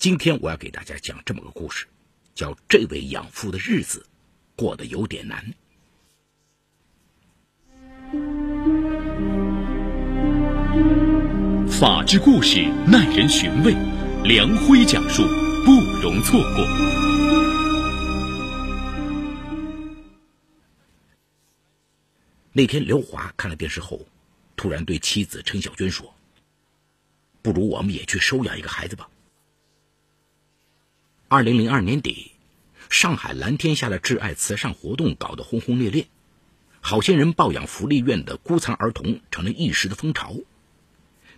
今天我要给大家讲这么个故事，叫这位养父的日子过得有点难。法治故事耐人寻味，梁辉讲述不容错过。那天，刘华看了电视后，突然对妻子陈小娟说：“不如我们也去收养一个孩子吧。”二零零二年底，上海蓝天下的挚爱慈善活动搞得轰轰烈烈，好心人抱养福利院的孤残儿童成了一时的风潮。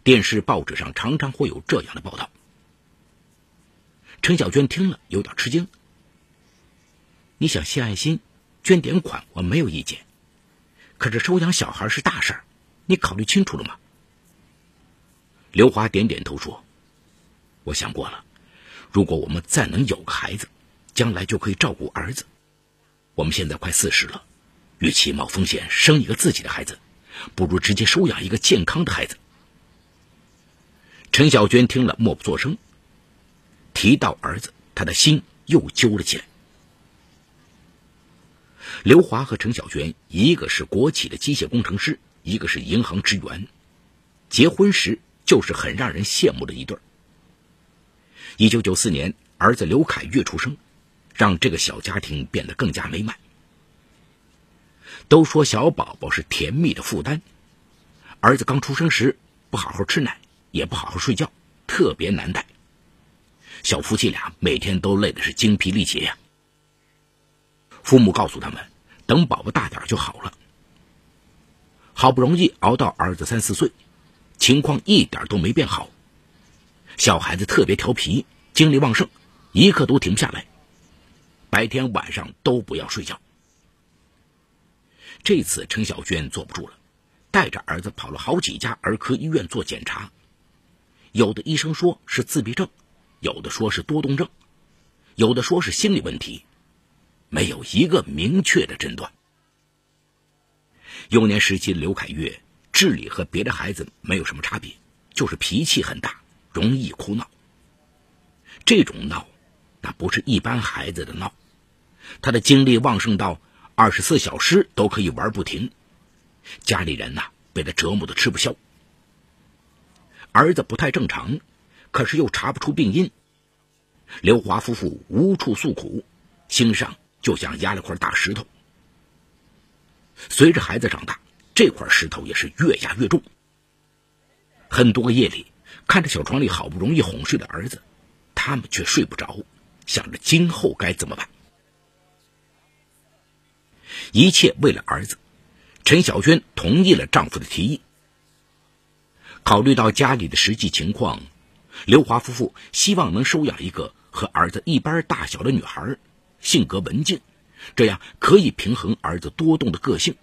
电视、报纸上常常会有这样的报道。陈小娟听了有点吃惊。你想献爱心、捐点款，我没有意见。可是收养小孩是大事，你考虑清楚了吗？刘华点点头说：“我想过了，如果我们再能有个孩子，将来就可以照顾儿子。我们现在快四十了，与其冒风险生一个自己的孩子，不如直接收养一个健康的孩子。”陈小娟听了，默不作声。提到儿子，她的心又揪了起来。刘华和陈小娟，一个是国企的机械工程师，一个是银行职员，结婚时就是很让人羡慕的一对儿。一九九四年，儿子刘凯月出生，让这个小家庭变得更加美满。都说小宝宝是甜蜜的负担，儿子刚出生时不好好吃奶。也不好好睡觉，特别难带。小夫妻俩每天都累的是精疲力竭呀。父母告诉他们，等宝宝大点就好了。好不容易熬到儿子三四岁，情况一点都没变好。小孩子特别调皮，精力旺盛，一刻都停不下来，白天晚上都不要睡觉。这次陈小娟坐不住了，带着儿子跑了好几家儿科医院做检查。有的医生说是自闭症，有的说是多动症，有的说是心理问题，没有一个明确的诊断。幼年时期刘凯月智力和别的孩子没有什么差别，就是脾气很大，容易哭闹。这种闹，那不是一般孩子的闹，他的精力旺盛到二十四小时都可以玩不停，家里人呐被他折磨的吃不消。儿子不太正常，可是又查不出病因。刘华夫妇无处诉苦，心上就像压了块大石头。随着孩子长大，这块石头也是越压越重。很多个夜里，看着小床里好不容易哄睡的儿子，他们却睡不着，想着今后该怎么办。一切为了儿子，陈小娟同意了丈夫的提议。考虑到家里的实际情况，刘华夫妇希望能收养一个和儿子一般大小的女孩，性格文静，这样可以平衡儿子多动的个性。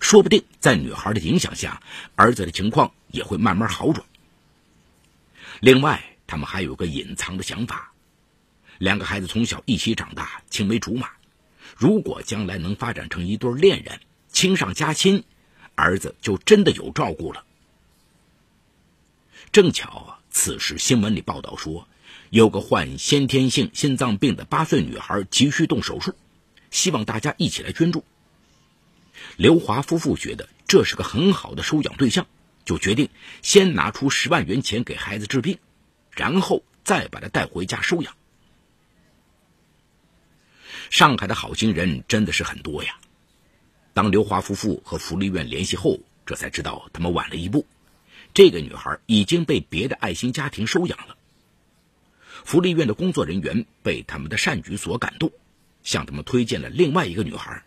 说不定在女孩的影响下，儿子的情况也会慢慢好转。另外，他们还有个隐藏的想法：两个孩子从小一起长大，青梅竹马，如果将来能发展成一对恋人，亲上加亲，儿子就真的有照顾了。正巧啊，此时新闻里报道说，有个患先天性心脏病的八岁女孩急需动手术，希望大家一起来捐助。刘华夫妇觉得这是个很好的收养对象，就决定先拿出十万元钱给孩子治病，然后再把他带回家收养。上海的好心人真的是很多呀。当刘华夫妇和福利院联系后，这才知道他们晚了一步。这个女孩已经被别的爱心家庭收养了。福利院的工作人员被他们的善举所感动，向他们推荐了另外一个女孩。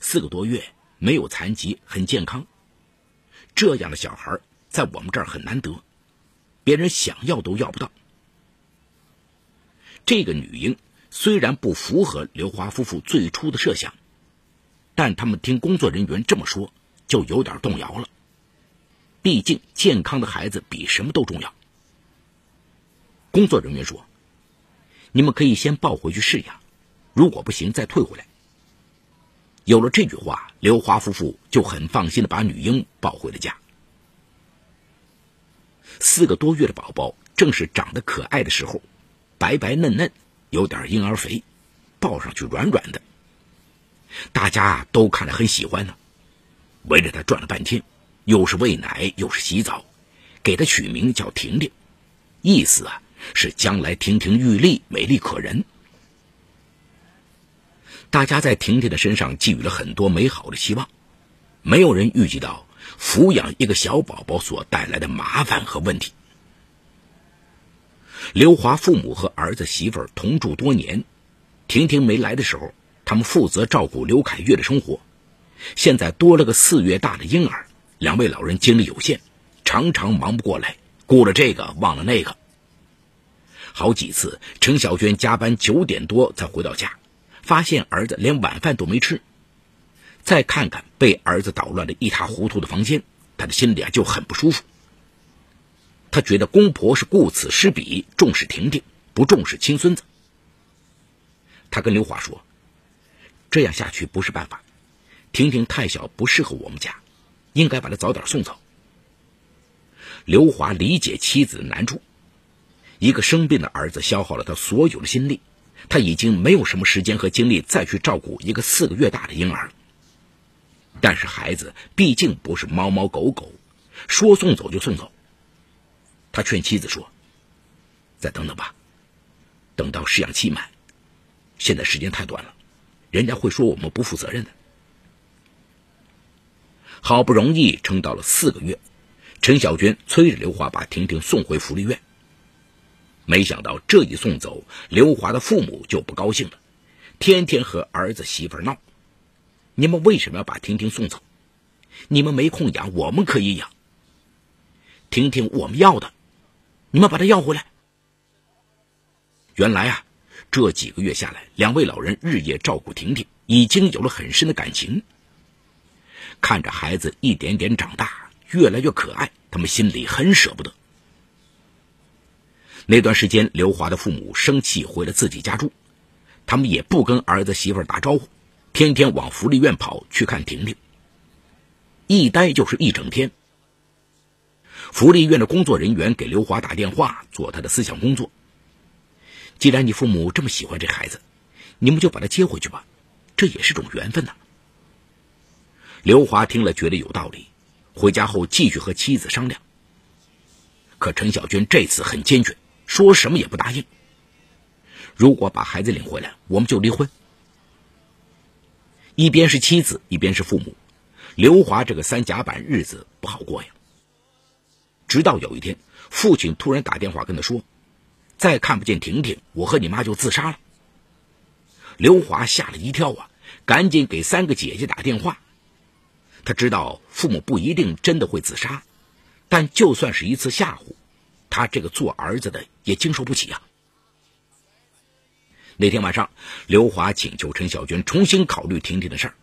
四个多月，没有残疾，很健康。这样的小孩在我们这儿很难得，别人想要都要不到。这个女婴虽然不符合刘华夫妇最初的设想，但他们听工作人员这么说，就有点动摇了。毕竟，健康的孩子比什么都重要。工作人员说：“你们可以先抱回去试养，如果不行再退回来。”有了这句话，刘华夫妇就很放心的把女婴抱回了家。四个多月的宝宝正是长得可爱的时候，白白嫩嫩，有点婴儿肥，抱上去软软的。大家都看着很喜欢呢，围着他转了半天，又是喂奶又是洗澡，给他取名叫婷婷，意思啊是将来亭亭玉立、美丽可人。大家在婷婷的身上寄予了很多美好的希望，没有人预计到抚养一个小宝宝所带来的麻烦和问题。刘华父母和儿子媳妇儿同住多年，婷婷没来的时候。他们负责照顾刘凯月的生活，现在多了个四月大的婴儿，两位老人精力有限，常常忙不过来，顾了这个忘了那个。好几次，陈小娟加班九点多才回到家，发现儿子连晚饭都没吃。再看看被儿子捣乱的一塌糊涂的房间，他的心里啊就很不舒服。他觉得公婆是顾此失彼，重视婷婷，不重视亲孙子。他跟刘华说。这样下去不是办法，婷婷太小不适合我们家，应该把她早点送走。刘华理解妻子的难处，一个生病的儿子消耗了他所有的心力，他已经没有什么时间和精力再去照顾一个四个月大的婴儿。但是孩子毕竟不是猫猫狗狗，说送走就送走。他劝妻子说：“再等等吧，等到试养期满，现在时间太短了。”人家会说我们不负责任的。好不容易撑到了四个月，陈小娟催着刘华把婷婷送回福利院。没想到这一送走，刘华的父母就不高兴了，天天和儿子媳妇闹：“你们为什么要把婷婷送走？你们没空养，我们可以养。婷婷我们要的，你们把她要回来。”原来啊。这几个月下来，两位老人日夜照顾婷婷，已经有了很深的感情。看着孩子一点点长大，越来越可爱，他们心里很舍不得。那段时间，刘华的父母生气回了自己家住，他们也不跟儿子媳妇打招呼，天天往福利院跑去看婷婷，一待就是一整天。福利院的工作人员给刘华打电话，做他的思想工作。既然你父母这么喜欢这孩子，你们就把他接回去吧，这也是种缘分呐。刘华听了觉得有道理，回家后继续和妻子商量。可陈小娟这次很坚决，说什么也不答应。如果把孩子领回来，我们就离婚。一边是妻子，一边是父母，刘华这个三甲板日子不好过呀。直到有一天，父亲突然打电话跟他说。再看不见婷婷，我和你妈就自杀了。刘华吓了一跳啊，赶紧给三个姐姐打电话。他知道父母不一定真的会自杀，但就算是一次吓唬，他这个做儿子的也经受不起啊。那天晚上，刘华请求陈小娟重新考虑婷婷的事儿。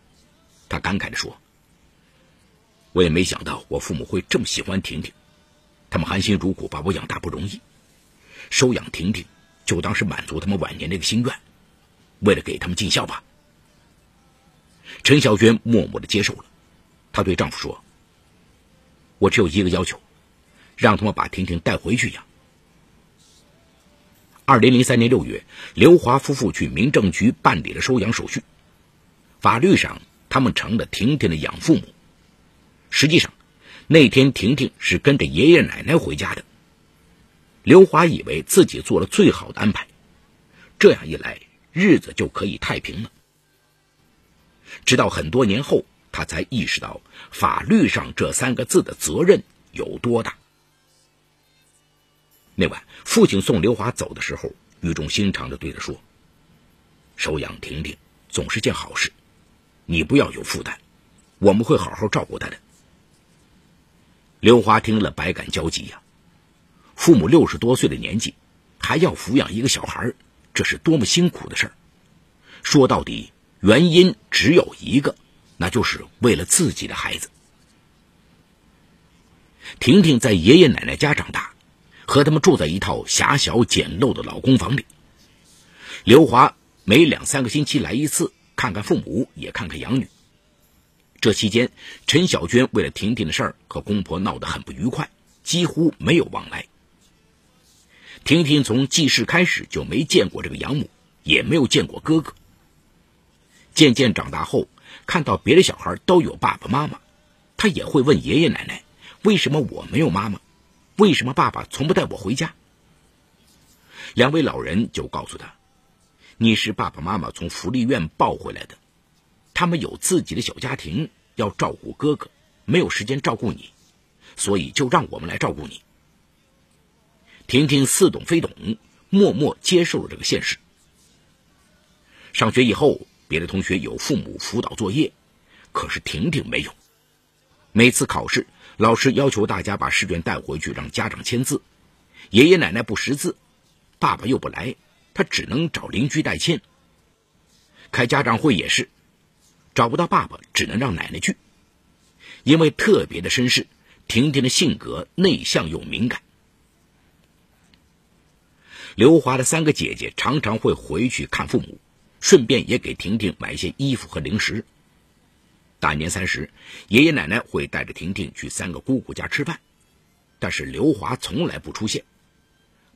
他感慨地说：“我也没想到我父母会这么喜欢婷婷，他们含辛茹苦把我养大不容易。”收养婷婷，就当是满足他们晚年这个心愿，为了给他们尽孝吧。陈小娟默默的接受了，她对丈夫说：“我只有一个要求，让他们把婷婷带回去养。”二零零三年六月，刘华夫妇去民政局办理了收养手续，法律上他们成了婷婷的养父母。实际上，那天婷婷是跟着爷爷奶奶回家的。刘华以为自己做了最好的安排，这样一来，日子就可以太平了。直到很多年后，他才意识到法律上这三个字的责任有多大。那晚，父亲送刘华走的时候，语重心长的对他说：“收养婷婷总是件好事，你不要有负担，我们会好好照顾她的。”刘华听了，百感交集呀。父母六十多岁的年纪，还要抚养一个小孩，这是多么辛苦的事儿！说到底，原因只有一个，那就是为了自己的孩子。婷婷在爷爷奶奶家长大，和他们住在一套狭小简陋的老公房里。刘华每两三个星期来一次，看看父母，也看看养女。这期间，陈小娟为了婷婷的事儿和公婆闹得很不愉快，几乎没有往来。婷婷从记事开始就没见过这个养母，也没有见过哥哥。渐渐长大后，看到别的小孩都有爸爸妈妈，她也会问爷爷奶奶：“为什么我没有妈妈？为什么爸爸从不带我回家？”两位老人就告诉他：“你是爸爸妈妈从福利院抱回来的，他们有自己的小家庭，要照顾哥哥，没有时间照顾你，所以就让我们来照顾你。”婷婷似懂非懂，默默接受了这个现实。上学以后，别的同学有父母辅导作业，可是婷婷没有。每次考试，老师要求大家把试卷带回去，让家长签字。爷爷奶奶不识字，爸爸又不来，他只能找邻居代签。开家长会也是，找不到爸爸，只能让奶奶去。因为特别的身世，婷婷的性格内向又敏感。刘华的三个姐姐常常会回去看父母，顺便也给婷婷买一些衣服和零食。大年三十，爷爷奶奶会带着婷婷去三个姑姑家吃饭，但是刘华从来不出现。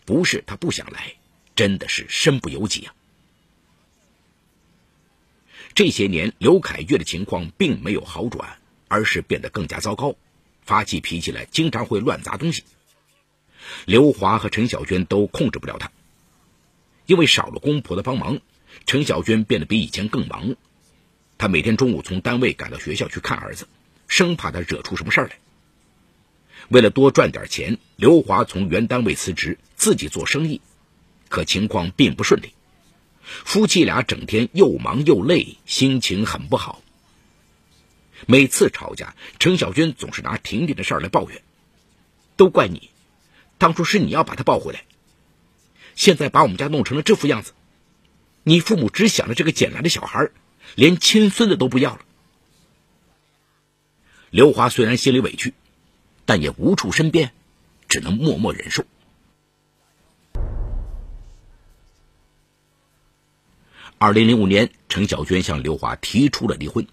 不是他不想来，真的是身不由己啊。这些年，刘凯月的情况并没有好转，而是变得更加糟糕，发起脾气来经常会乱砸东西。刘华和陈小娟都控制不了他，因为少了公婆的帮忙，陈小娟变得比以前更忙。他每天中午从单位赶到学校去看儿子，生怕他惹出什么事儿来。为了多赚点钱，刘华从原单位辞职，自己做生意，可情况并不顺利。夫妻俩整天又忙又累，心情很不好。每次吵架，陈小娟总是拿婷婷的事儿来抱怨，都怪你。当初是你要把他抱回来，现在把我们家弄成了这副样子，你父母只想着这个捡来的小孩，连亲孙子都不要了。刘华虽然心里委屈，但也无处申辩，只能默默忍受。二零零五年，陈小娟向刘华提出了离婚。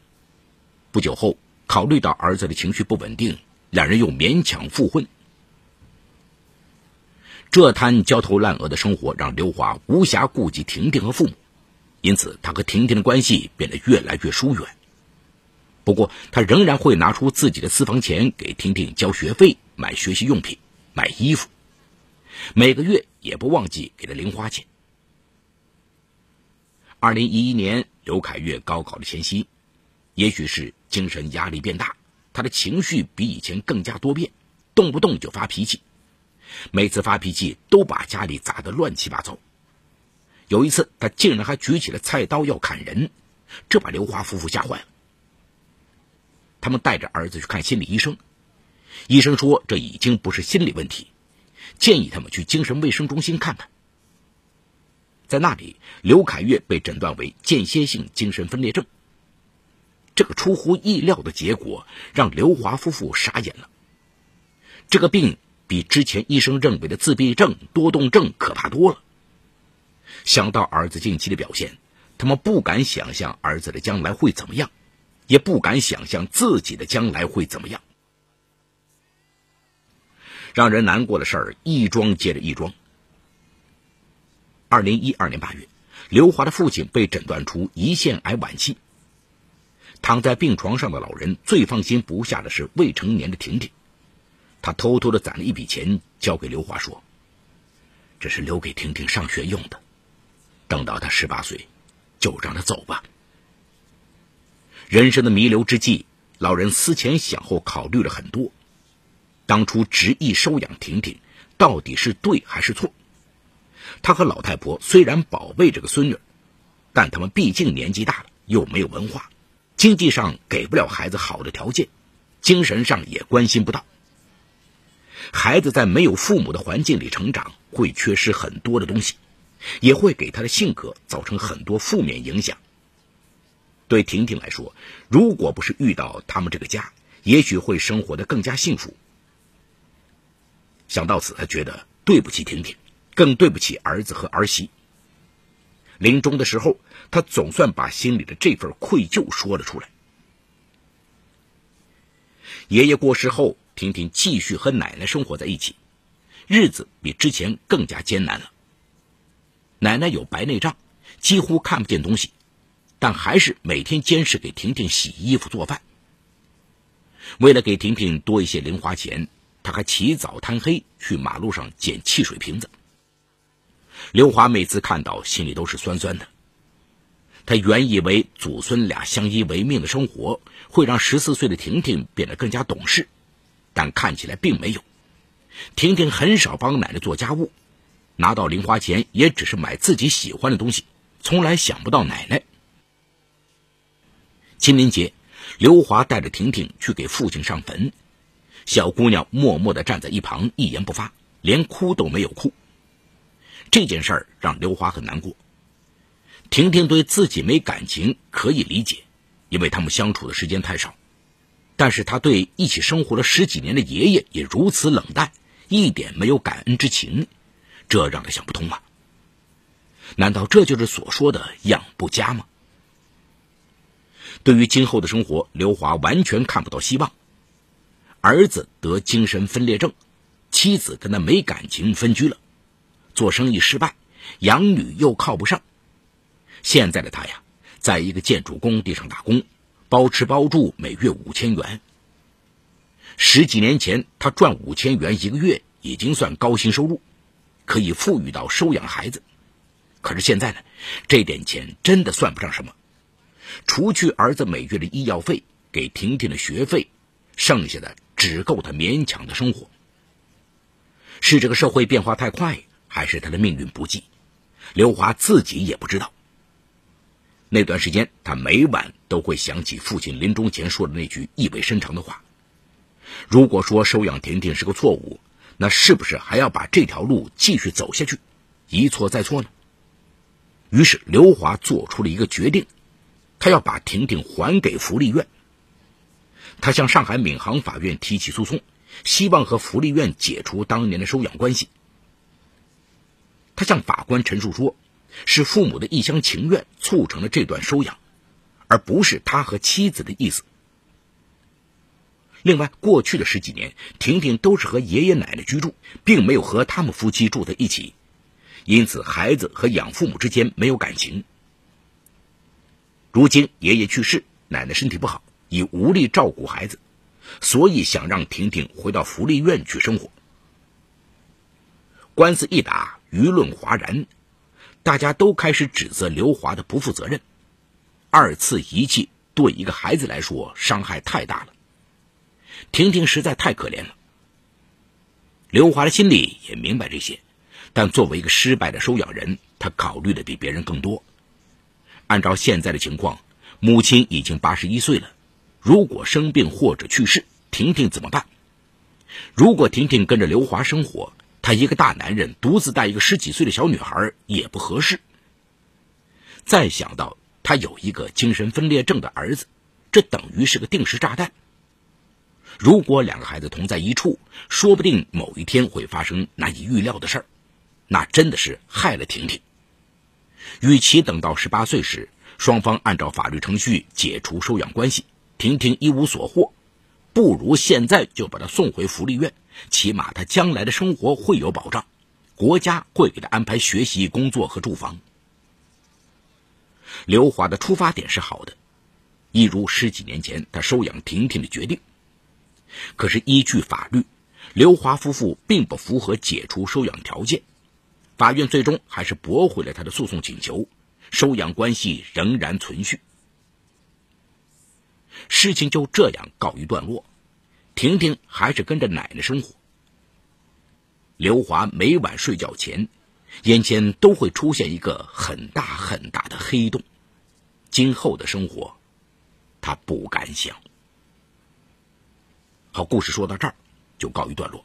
不久后，考虑到儿子的情绪不稳定，两人又勉强复婚。这摊焦头烂额的生活让刘华无暇顾及婷婷和父母，因此他和婷婷的关系变得越来越疏远。不过，他仍然会拿出自己的私房钱给婷婷交学费、买学习用品、买衣服，每个月也不忘记给她零花钱。二零一一年，刘凯越高考的前夕，也许是精神压力变大，他的情绪比以前更加多变，动不动就发脾气。每次发脾气都把家里砸得乱七八糟。有一次，他竟然还举起了菜刀要砍人，这把刘华夫妇吓坏了。他们带着儿子去看心理医生，医生说这已经不是心理问题，建议他们去精神卫生中心看看。在那里，刘凯月被诊断为间歇性精神分裂症。这个出乎意料的结果让刘华夫妇傻眼了。这个病。比之前医生认为的自闭症、多动症可怕多了。想到儿子近期的表现，他们不敢想象儿子的将来会怎么样，也不敢想象自己的将来会怎么样。让人难过的事儿一桩接着一桩。二零一二年八月，刘华的父亲被诊断出胰腺癌晚期。躺在病床上的老人最放心不下的是未成年的婷婷。他偷偷的攒了一笔钱，交给刘华说：“这是留给婷婷上学用的，等到他十八岁，就让他走吧。”人生的弥留之际，老人思前想后，考虑了很多。当初执意收养婷婷，到底是对还是错？他和老太婆虽然宝贝这个孙女，但他们毕竟年纪大了，又没有文化，经济上给不了孩子好的条件，精神上也关心不到。孩子在没有父母的环境里成长，会缺失很多的东西，也会给他的性格造成很多负面影响。对婷婷来说，如果不是遇到他们这个家，也许会生活的更加幸福。想到此，他觉得对不起婷婷，更对不起儿子和儿媳。临终的时候，他总算把心里的这份愧疚说了出来。爷爷过世后。婷婷继续和奶奶生活在一起，日子比之前更加艰难了。奶奶有白内障，几乎看不见东西，但还是每天坚持给婷婷洗衣服、做饭。为了给婷婷多一些零花钱，他还起早贪黑去马路上捡汽水瓶子。刘华每次看到，心里都是酸酸的。他原以为祖孙俩相依为命的生活会让十四岁的婷婷变得更加懂事，但看起来并没有。婷婷很少帮奶奶做家务，拿到零花钱也只是买自己喜欢的东西，从来想不到奶奶。清明节，刘华带着婷婷去给父亲上坟，小姑娘默默地站在一旁，一言不发，连哭都没有哭。这件事儿让刘华很难过。婷婷对自己没感情可以理解，因为他们相处的时间太少。但是她对一起生活了十几年的爷爷也如此冷淡，一点没有感恩之情，这让他想不通啊。难道这就是所说的养不家吗？对于今后的生活，刘华完全看不到希望。儿子得精神分裂症，妻子跟他没感情，分居了，做生意失败，养女又靠不上。现在的他呀，在一个建筑工地上打工，包吃包住，每月五千元。十几年前，他赚五千元一个月已经算高薪收入，可以富裕到收养孩子。可是现在呢，这点钱真的算不上什么，除去儿子每月的医药费、给婷婷的学费，剩下的只够他勉强的生活。是这个社会变化太快，还是他的命运不济？刘华自己也不知道。那段时间，他每晚都会想起父亲临终前说的那句意味深长的话：“如果说收养婷婷是个错误，那是不是还要把这条路继续走下去，一错再错呢？”于是，刘华做出了一个决定，他要把婷婷还给福利院。他向上海闵行法院提起诉讼，希望和福利院解除当年的收养关系。他向法官陈述说。是父母的一厢情愿促成了这段收养，而不是他和妻子的意思。另外，过去的十几年，婷婷都是和爷爷奶奶居住，并没有和他们夫妻住在一起，因此孩子和养父母之间没有感情。如今爷爷去世，奶奶身体不好，已无力照顾孩子，所以想让婷婷回到福利院去生活。官司一打，舆论哗然。大家都开始指责刘华的不负责任，二次遗弃对一个孩子来说伤害太大了。婷婷实在太可怜了。刘华的心里也明白这些，但作为一个失败的收养人，他考虑的比别人更多。按照现在的情况，母亲已经八十一岁了，如果生病或者去世，婷婷怎么办？如果婷婷跟着刘华生活，他一个大男人独自带一个十几岁的小女孩也不合适。再想到他有一个精神分裂症的儿子，这等于是个定时炸弹。如果两个孩子同在一处，说不定某一天会发生难以预料的事儿，那真的是害了婷婷。与其等到十八岁时，双方按照法律程序解除收养关系，婷婷一无所获。不如现在就把她送回福利院，起码她将来的生活会有保障，国家会给她安排学习、工作和住房。刘华的出发点是好的，一如十几年前他收养婷婷的决定。可是依据法律，刘华夫妇并不符合解除收养条件，法院最终还是驳回了他的诉讼请求，收养关系仍然存续。事情就这样告一段落，婷婷还是跟着奶奶生活。刘华每晚睡觉前，眼前都会出现一个很大很大的黑洞，今后的生活，他不敢想。好，故事说到这儿，就告一段落。